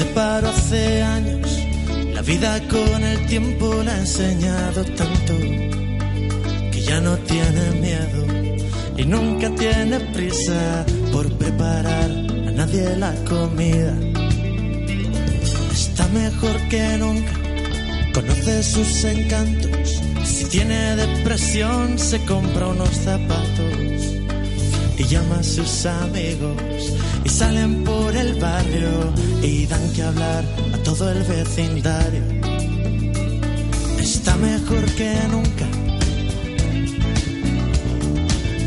Separó hace años. La vida con el tiempo le ha enseñado tanto que ya no tiene miedo y nunca tiene prisa por preparar a nadie la comida. Está mejor que nunca, conoce sus encantos. Si tiene depresión, se compra unos zapatos y llama a sus amigos y salen por el barrio y dan que hablar a todo el vecindario. Está mejor que nunca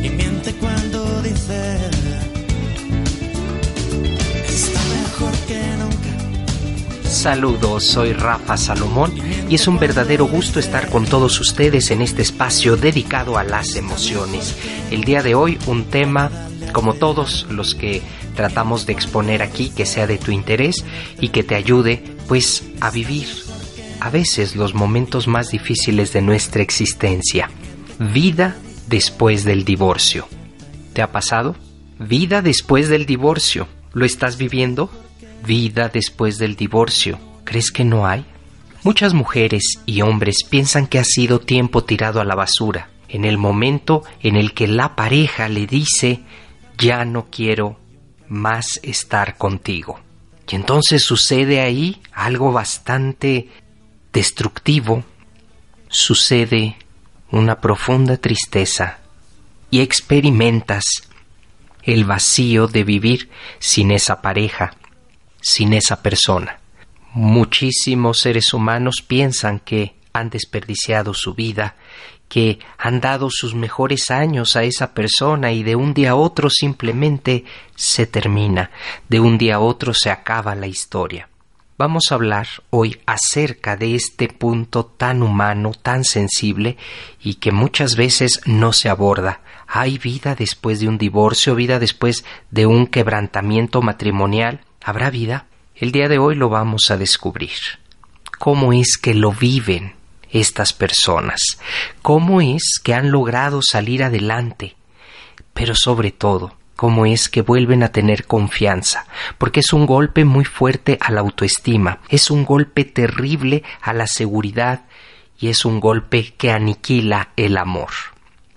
y miente cuando dice está mejor que nunca. Saludos, soy Rafa Salomón y es un verdadero gusto estar con todos ustedes en este espacio dedicado a las emociones. El día de hoy un tema, como todos los que tratamos de exponer aquí, que sea de tu interés y que te ayude pues a vivir a veces los momentos más difíciles de nuestra existencia. Vida después del divorcio. ¿Te ha pasado? Vida después del divorcio. ¿Lo estás viviendo? Vida después del divorcio. ¿Crees que no hay? Muchas mujeres y hombres piensan que ha sido tiempo tirado a la basura, en el momento en el que la pareja le dice ya no quiero más estar contigo. Y entonces sucede ahí algo bastante destructivo, sucede una profunda tristeza y experimentas el vacío de vivir sin esa pareja, sin esa persona. Muchísimos seres humanos piensan que han desperdiciado su vida, que han dado sus mejores años a esa persona y de un día a otro simplemente se termina, de un día a otro se acaba la historia. Vamos a hablar hoy acerca de este punto tan humano, tan sensible y que muchas veces no se aborda. ¿Hay vida después de un divorcio, vida después de un quebrantamiento matrimonial? ¿Habrá vida? El día de hoy lo vamos a descubrir. ¿Cómo es que lo viven estas personas? ¿Cómo es que han logrado salir adelante? Pero sobre todo, cómo es que vuelven a tener confianza, porque es un golpe muy fuerte a la autoestima, es un golpe terrible a la seguridad y es un golpe que aniquila el amor.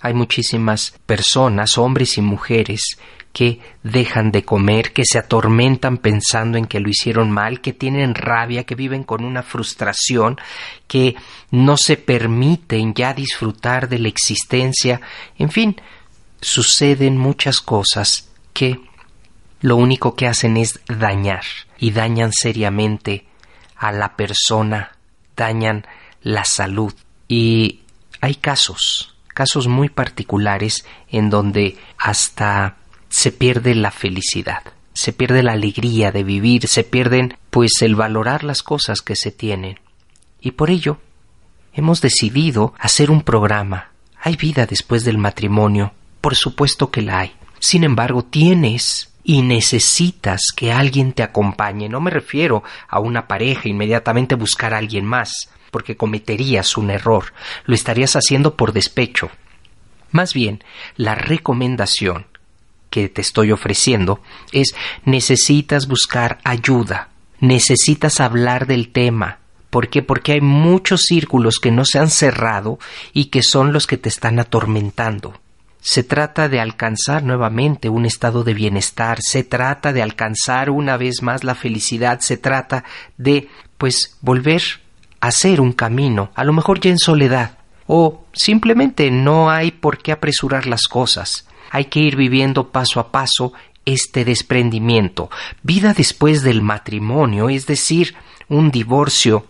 Hay muchísimas personas, hombres y mujeres, que dejan de comer, que se atormentan pensando en que lo hicieron mal, que tienen rabia, que viven con una frustración, que no se permiten ya disfrutar de la existencia, en fin, suceden muchas cosas que lo único que hacen es dañar y dañan seriamente a la persona, dañan la salud. Y hay casos, casos muy particulares en donde hasta se pierde la felicidad, se pierde la alegría de vivir, se pierden pues el valorar las cosas que se tienen. Y por ello hemos decidido hacer un programa. ¿Hay vida después del matrimonio? Por supuesto que la hay. Sin embargo, tienes y necesitas que alguien te acompañe. No me refiero a una pareja, inmediatamente buscar a alguien más, porque cometerías un error. Lo estarías haciendo por despecho. Más bien, la recomendación que te estoy ofreciendo es necesitas buscar ayuda, necesitas hablar del tema, ¿Por qué? Porque hay muchos círculos que no se han cerrado y que son los que te están atormentando. Se trata de alcanzar nuevamente un estado de bienestar, se trata de alcanzar una vez más la felicidad, se trata de, pues, volver a hacer un camino, a lo mejor ya en soledad, o simplemente no hay por qué apresurar las cosas. Hay que ir viviendo paso a paso este desprendimiento. Vida después del matrimonio, es decir, un divorcio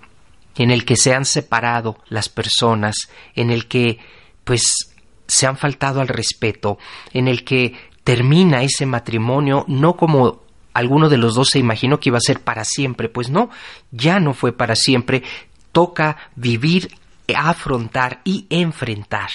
en el que se han separado las personas, en el que pues se han faltado al respeto, en el que termina ese matrimonio no como alguno de los dos se imaginó que iba a ser para siempre, pues no, ya no fue para siempre, toca vivir, afrontar y enfrentar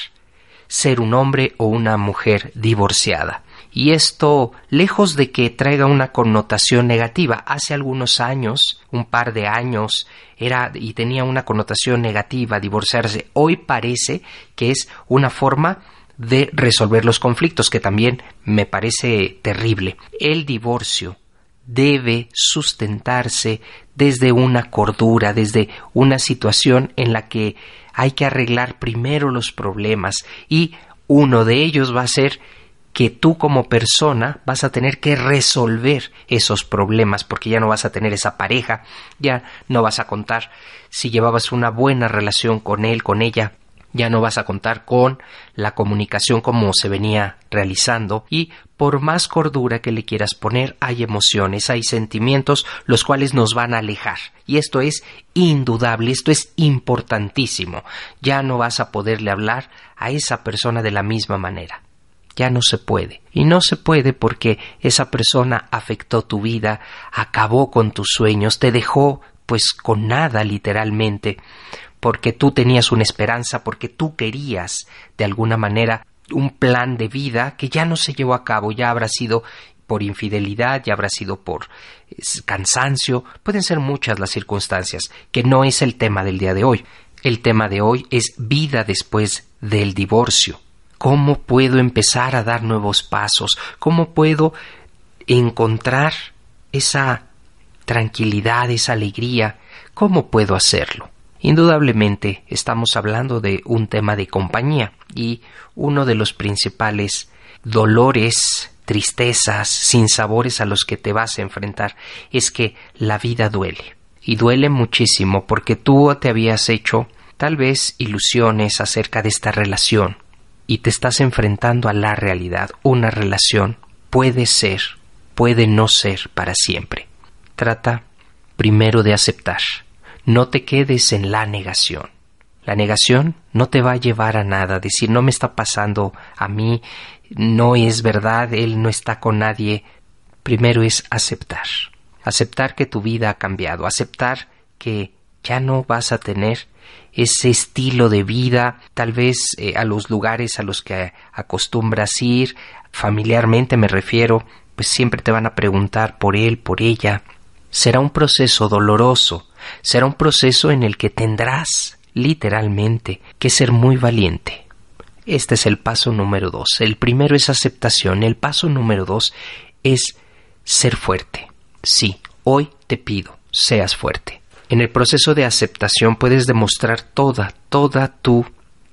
ser un hombre o una mujer divorciada. Y esto, lejos de que traiga una connotación negativa, hace algunos años, un par de años, era y tenía una connotación negativa divorciarse. Hoy parece que es una forma de resolver los conflictos, que también me parece terrible. El divorcio debe sustentarse desde una cordura, desde una situación en la que hay que arreglar primero los problemas. Y uno de ellos va a ser que tú como persona vas a tener que resolver esos problemas porque ya no vas a tener esa pareja, ya no vas a contar si llevabas una buena relación con él, con ella, ya no vas a contar con la comunicación como se venía realizando. Y por más cordura que le quieras poner hay emociones, hay sentimientos los cuales nos van a alejar. Y esto es indudable, esto es importantísimo, ya no vas a poderle hablar a esa persona de la misma manera. Ya no se puede. Y no se puede porque esa persona afectó tu vida, acabó con tus sueños, te dejó pues con nada literalmente, porque tú tenías una esperanza, porque tú querías de alguna manera un plan de vida que ya no se llevó a cabo, ya habrá sido por infidelidad, ya habrá sido por cansancio, pueden ser muchas las circunstancias, que no es el tema del día de hoy. El tema de hoy es vida después del divorcio. ¿Cómo puedo empezar a dar nuevos pasos? ¿Cómo puedo encontrar esa tranquilidad, esa alegría? ¿Cómo puedo hacerlo? Indudablemente estamos hablando de un tema de compañía y uno de los principales dolores, tristezas, sinsabores a los que te vas a enfrentar es que la vida duele. Y duele muchísimo porque tú te habías hecho tal vez ilusiones acerca de esta relación y te estás enfrentando a la realidad. Una relación puede ser, puede no ser para siempre. Trata primero de aceptar no te quedes en la negación. La negación no te va a llevar a nada, decir no me está pasando a mí, no es verdad, él no está con nadie. Primero es aceptar, aceptar que tu vida ha cambiado, aceptar que ya no vas a tener ese estilo de vida, tal vez eh, a los lugares a los que acostumbras ir, familiarmente me refiero, pues siempre te van a preguntar por él, por ella. Será un proceso doloroso, Será un proceso en el que tendrás, literalmente, que ser muy valiente. Este es el paso número dos. El primero es aceptación. El paso número dos es ser fuerte. Sí, hoy te pido, seas fuerte. En el proceso de aceptación puedes demostrar toda, toda tu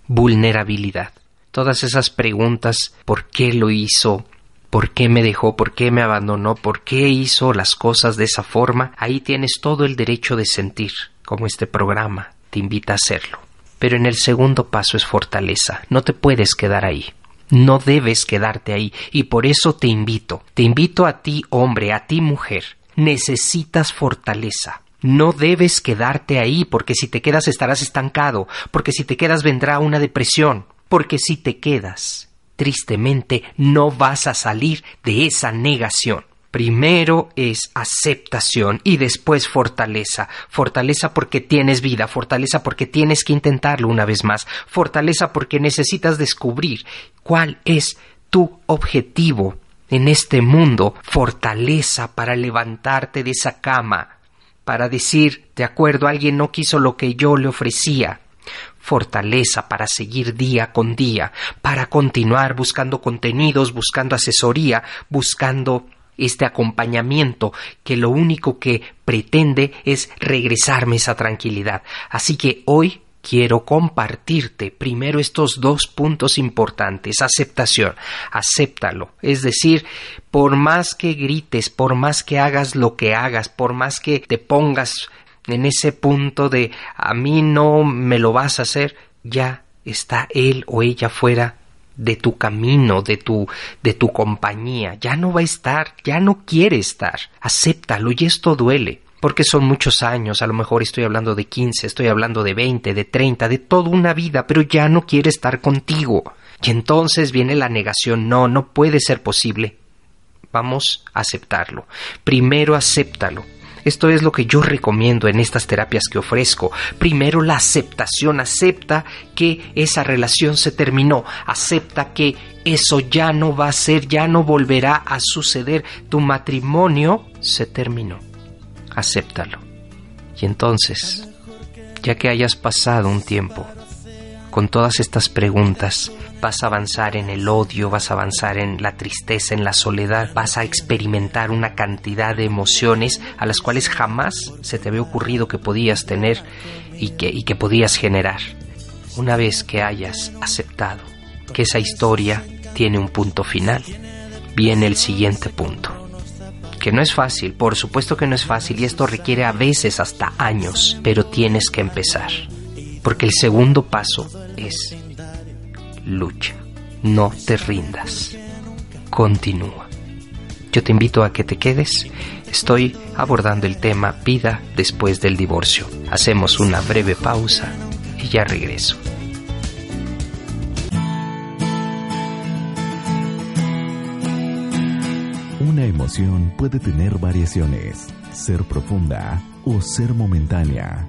vulnerabilidad. Todas esas preguntas, ¿por qué lo hizo? Por qué me dejó, por qué me abandonó, por qué hizo las cosas de esa forma, ahí tienes todo el derecho de sentir, como este programa te invita a hacerlo. Pero en el segundo paso es fortaleza, no te puedes quedar ahí. No debes quedarte ahí. Y por eso te invito, te invito a ti hombre, a ti mujer, necesitas fortaleza. No debes quedarte ahí porque si te quedas estarás estancado, porque si te quedas vendrá una depresión, porque si te quedas tristemente no vas a salir de esa negación. Primero es aceptación y después fortaleza. Fortaleza porque tienes vida, fortaleza porque tienes que intentarlo una vez más, fortaleza porque necesitas descubrir cuál es tu objetivo en este mundo, fortaleza para levantarte de esa cama, para decir, de acuerdo, alguien no quiso lo que yo le ofrecía, fortaleza para seguir día con día, para continuar buscando contenidos, buscando asesoría, buscando este acompañamiento que lo único que pretende es regresarme esa tranquilidad. Así que hoy quiero compartirte primero estos dos puntos importantes. Aceptación. Acéptalo. Es decir, por más que grites, por más que hagas lo que hagas, por más que te pongas en ese punto de a mí no me lo vas a hacer, ya está él o ella fuera de tu camino, de tu de tu compañía, ya no va a estar, ya no quiere estar. Acéptalo y esto duele porque son muchos años, a lo mejor estoy hablando de 15, estoy hablando de 20, de 30, de toda una vida, pero ya no quiere estar contigo. Y entonces viene la negación, no, no puede ser posible. Vamos a aceptarlo. Primero acéptalo. Esto es lo que yo recomiendo en estas terapias que ofrezco. Primero la aceptación, acepta que esa relación se terminó, acepta que eso ya no va a ser, ya no volverá a suceder, tu matrimonio se terminó acéptalo. Y entonces, ya que hayas pasado un tiempo con todas estas preguntas, vas a avanzar en el odio, vas a avanzar en la tristeza, en la soledad, vas a experimentar una cantidad de emociones a las cuales jamás se te había ocurrido que podías tener y que, y que podías generar. Una vez que hayas aceptado que esa historia tiene un punto final, viene el siguiente punto que no es fácil, por supuesto que no es fácil y esto requiere a veces hasta años, pero tienes que empezar. Porque el segundo paso es lucha, no te rindas, continúa. Yo te invito a que te quedes, estoy abordando el tema vida después del divorcio. Hacemos una breve pausa y ya regreso. Una emoción puede tener variaciones, ser profunda o ser momentánea.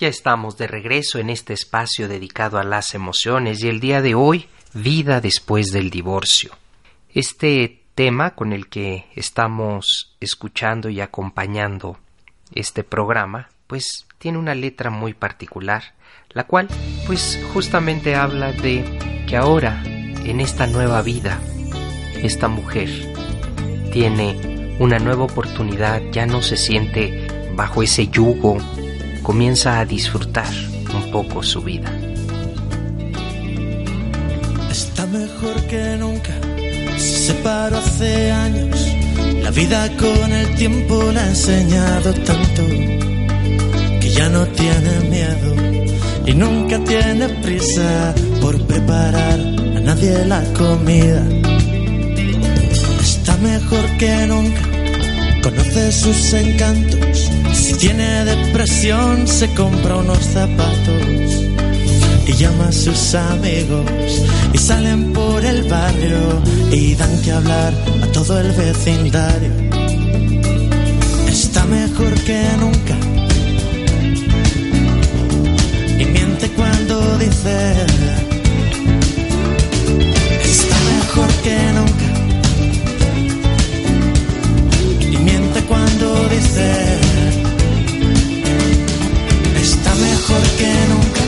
Ya estamos de regreso en este espacio dedicado a las emociones y el día de hoy, vida después del divorcio. Este tema con el que estamos escuchando y acompañando este programa, pues tiene una letra muy particular, la cual pues justamente habla de que ahora, en esta nueva vida, esta mujer tiene una nueva oportunidad, ya no se siente bajo ese yugo comienza a disfrutar un poco su vida. Está mejor que nunca, se separó hace años. La vida con el tiempo le ha enseñado tanto que ya no tiene miedo y nunca tiene prisa por preparar a nadie la comida. Está mejor que nunca, conoce sus encantos. Si tiene depresión, se compra unos zapatos y llama a sus amigos y salen por el barrio y dan que hablar a todo el vecindario. Está mejor que nunca. Y miente cuando dice está mejor que nunca cuando dice mejor que nunca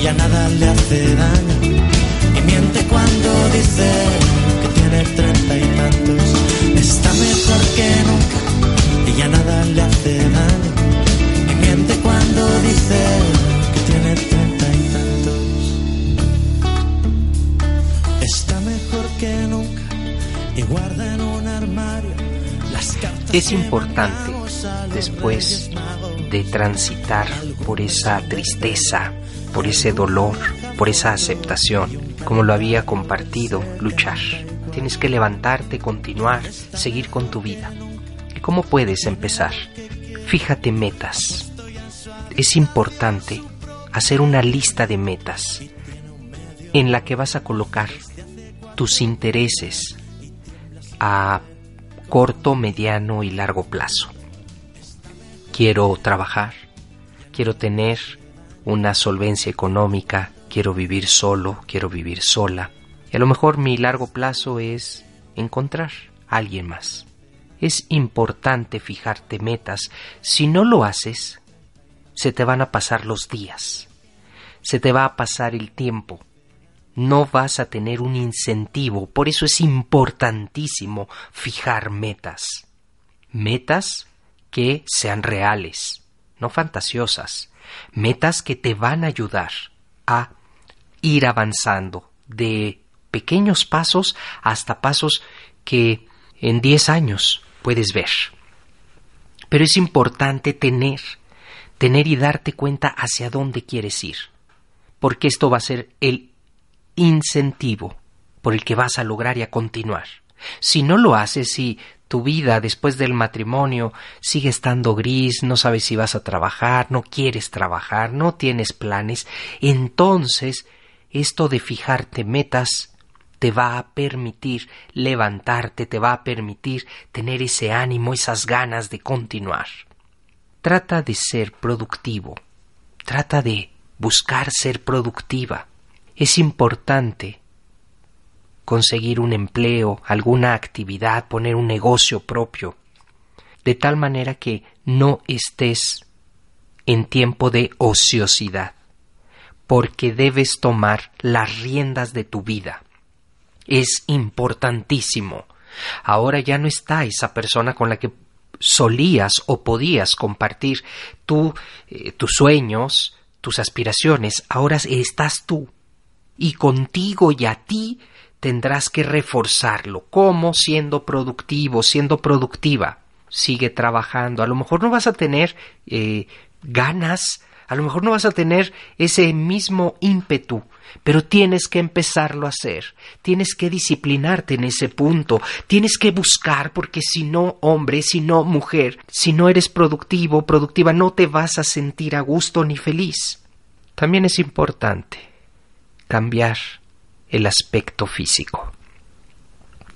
y a nada le hace daño. Y miente cuando dice Es importante después de transitar por esa tristeza, por ese dolor, por esa aceptación, como lo había compartido, luchar. Tienes que levantarte, continuar, seguir con tu vida. ¿Y cómo puedes empezar? Fíjate metas. Es importante hacer una lista de metas en la que vas a colocar tus intereses a corto, mediano y largo plazo quiero trabajar, quiero tener una solvencia económica, quiero vivir solo, quiero vivir sola. Y a lo mejor mi largo plazo es encontrar a alguien más. Es importante fijarte metas. Si no lo haces, se te van a pasar los días, se te va a pasar el tiempo, no vas a tener un incentivo. Por eso es importantísimo fijar metas. Metas que sean reales, no fantasiosas. Metas que te van a ayudar a ir avanzando de pequeños pasos hasta pasos que en 10 años puedes ver. Pero es importante tener, tener y darte cuenta hacia dónde quieres ir, porque esto va a ser el incentivo por el que vas a lograr y a continuar. Si no lo haces, y tu vida después del matrimonio sigue estando gris, no sabes si vas a trabajar, no quieres trabajar, no tienes planes, entonces esto de fijarte metas te va a permitir levantarte, te va a permitir tener ese ánimo, esas ganas de continuar. Trata de ser productivo, trata de buscar ser productiva. Es importante conseguir un empleo, alguna actividad, poner un negocio propio, de tal manera que no estés en tiempo de ociosidad, porque debes tomar las riendas de tu vida. Es importantísimo. Ahora ya no está esa persona con la que solías o podías compartir eh, tus sueños, tus aspiraciones. Ahora estás tú. Y contigo y a ti tendrás que reforzarlo. ¿Cómo? Siendo productivo, siendo productiva. Sigue trabajando. A lo mejor no vas a tener eh, ganas, a lo mejor no vas a tener ese mismo ímpetu, pero tienes que empezarlo a hacer. Tienes que disciplinarte en ese punto. Tienes que buscar, porque si no, hombre, si no, mujer, si no eres productivo, productiva, no te vas a sentir a gusto ni feliz. También es importante cambiar el aspecto físico.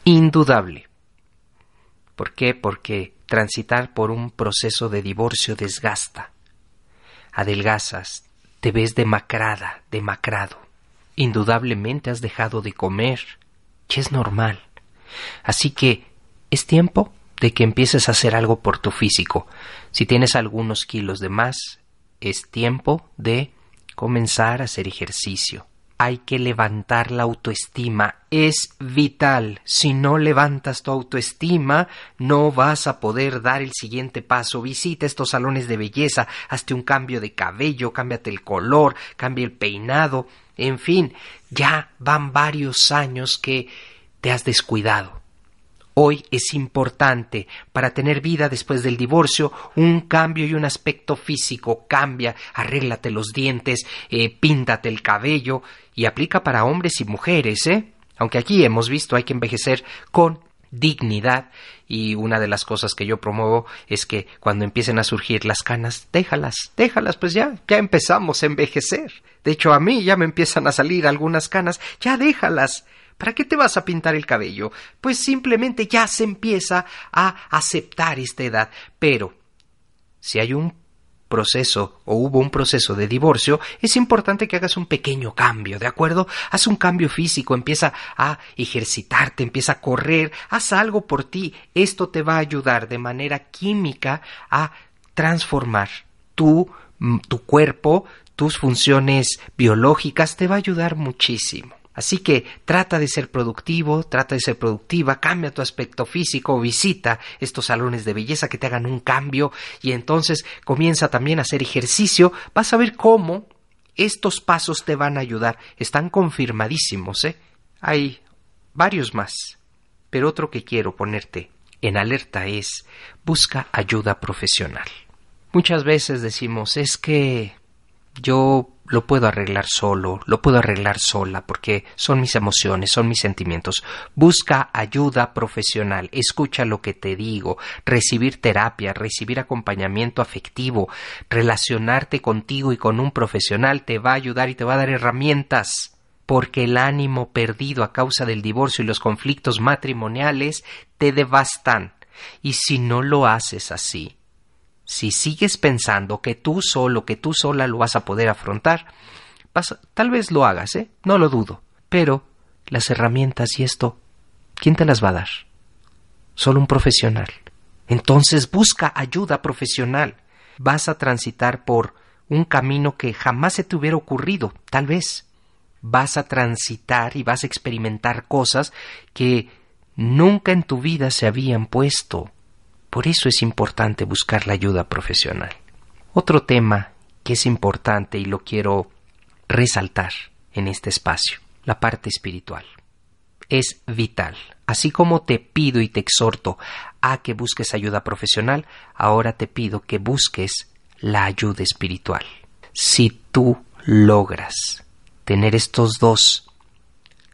Indudable. ¿Por qué? Porque transitar por un proceso de divorcio desgasta. Adelgazas, te ves demacrada, demacrado. Indudablemente has dejado de comer, y es normal. Así que es tiempo de que empieces a hacer algo por tu físico. Si tienes algunos kilos de más, es tiempo de comenzar a hacer ejercicio hay que levantar la autoestima. Es vital. Si no levantas tu autoestima, no vas a poder dar el siguiente paso. Visita estos salones de belleza, hazte un cambio de cabello, cámbiate el color, cambia el peinado. En fin, ya van varios años que te has descuidado. Hoy es importante para tener vida después del divorcio un cambio y un aspecto físico. Cambia, arréglate los dientes, eh, píntate el cabello y aplica para hombres y mujeres, ¿eh? Aunque aquí hemos visto hay que envejecer con dignidad y una de las cosas que yo promuevo es que cuando empiecen a surgir las canas, déjalas, déjalas, pues ya, ya empezamos a envejecer. De hecho, a mí ya me empiezan a salir algunas canas, ya déjalas. ¿Para qué te vas a pintar el cabello? Pues simplemente ya se empieza a aceptar esta edad. Pero, si hay un proceso o hubo un proceso de divorcio, es importante que hagas un pequeño cambio, ¿de acuerdo? Haz un cambio físico, empieza a ejercitarte, empieza a correr, haz algo por ti. Esto te va a ayudar de manera química a transformar tu, mm, tu cuerpo, tus funciones biológicas, te va a ayudar muchísimo. Así que trata de ser productivo, trata de ser productiva, cambia tu aspecto físico, visita estos salones de belleza que te hagan un cambio y entonces comienza también a hacer ejercicio. Vas a ver cómo estos pasos te van a ayudar. Están confirmadísimos, ¿eh? Hay varios más. Pero otro que quiero ponerte en alerta es busca ayuda profesional. Muchas veces decimos es que yo lo puedo arreglar solo, lo puedo arreglar sola, porque son mis emociones, son mis sentimientos. Busca ayuda profesional, escucha lo que te digo, recibir terapia, recibir acompañamiento afectivo, relacionarte contigo y con un profesional te va a ayudar y te va a dar herramientas porque el ánimo perdido a causa del divorcio y los conflictos matrimoniales te devastan. Y si no lo haces así, si sigues pensando que tú solo, que tú sola lo vas a poder afrontar, tal vez lo hagas, ¿eh? No lo dudo. Pero las herramientas y esto, ¿quién te las va a dar? Solo un profesional. Entonces busca ayuda profesional. Vas a transitar por un camino que jamás se te hubiera ocurrido, tal vez. Vas a transitar y vas a experimentar cosas que nunca en tu vida se habían puesto. Por eso es importante buscar la ayuda profesional. Otro tema que es importante y lo quiero resaltar en este espacio, la parte espiritual. Es vital. Así como te pido y te exhorto a que busques ayuda profesional, ahora te pido que busques la ayuda espiritual. Si tú logras tener estos dos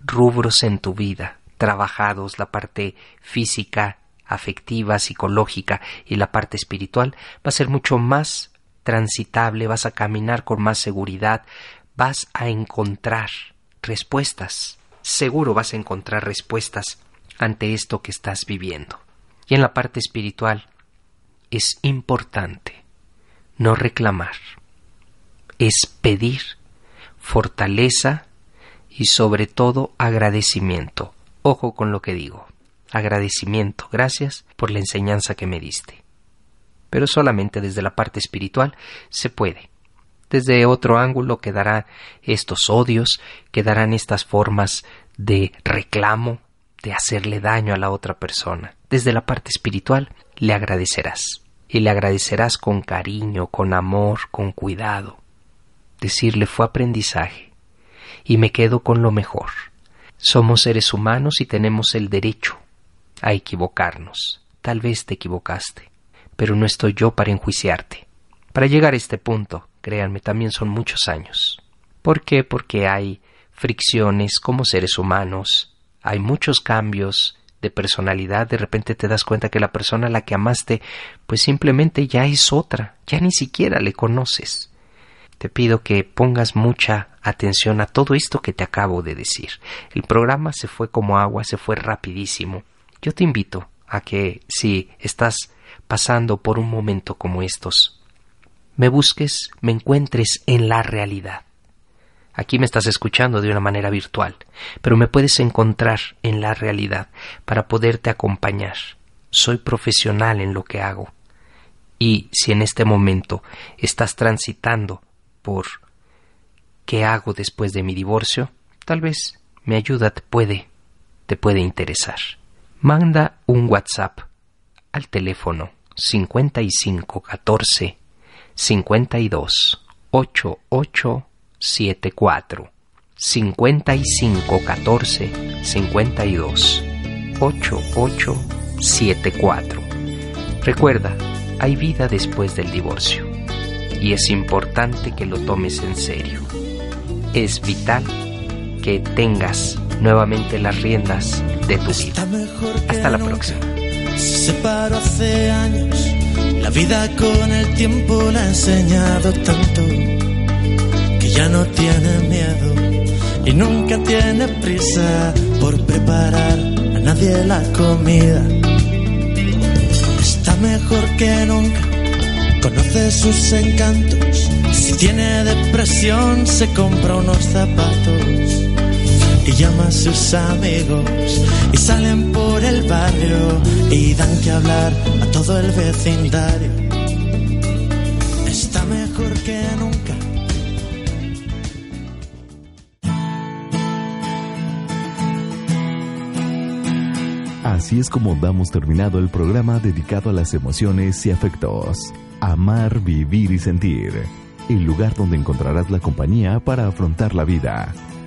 rubros en tu vida, trabajados, la parte física, afectiva, psicológica y la parte espiritual, va a ser mucho más transitable, vas a caminar con más seguridad, vas a encontrar respuestas. Seguro vas a encontrar respuestas ante esto que estás viviendo. Y en la parte espiritual es importante no reclamar, es pedir fortaleza y sobre todo agradecimiento. Ojo con lo que digo. Agradecimiento, gracias por la enseñanza que me diste. Pero solamente desde la parte espiritual se puede. Desde otro ángulo quedarán estos odios, quedarán estas formas de reclamo, de hacerle daño a la otra persona. Desde la parte espiritual le agradecerás. Y le agradecerás con cariño, con amor, con cuidado. Decirle fue aprendizaje. Y me quedo con lo mejor. Somos seres humanos y tenemos el derecho a equivocarnos. Tal vez te equivocaste, pero no estoy yo para enjuiciarte. Para llegar a este punto, créanme, también son muchos años. ¿Por qué? Porque hay fricciones como seres humanos, hay muchos cambios de personalidad, de repente te das cuenta que la persona a la que amaste, pues simplemente ya es otra, ya ni siquiera le conoces. Te pido que pongas mucha atención a todo esto que te acabo de decir. El programa se fue como agua, se fue rapidísimo. Yo te invito a que si estás pasando por un momento como estos, me busques, me encuentres en la realidad. Aquí me estás escuchando de una manera virtual, pero me puedes encontrar en la realidad para poderte acompañar. Soy profesional en lo que hago. Y si en este momento estás transitando por qué hago después de mi divorcio, tal vez mi ayuda te puede, te puede interesar. Manda un WhatsApp al teléfono 5514 52 8874 5514 52 8874 Recuerda, hay vida después del divorcio y es importante que lo tomes en serio. Es vital que tengas nuevamente las riendas de tu vida. Hasta la próxima. Se separó hace años, la vida con el tiempo le ha enseñado tanto que ya no tiene miedo y nunca tiene prisa por preparar a nadie la comida. Está mejor que nunca, conoce sus encantos. Si tiene depresión, se compra unos zapatos llama a sus amigos y salen por el barrio y dan que hablar a todo el vecindario. Está mejor que nunca. Así es como damos terminado el programa dedicado a las emociones y afectos. Amar, vivir y sentir. El lugar donde encontrarás la compañía para afrontar la vida.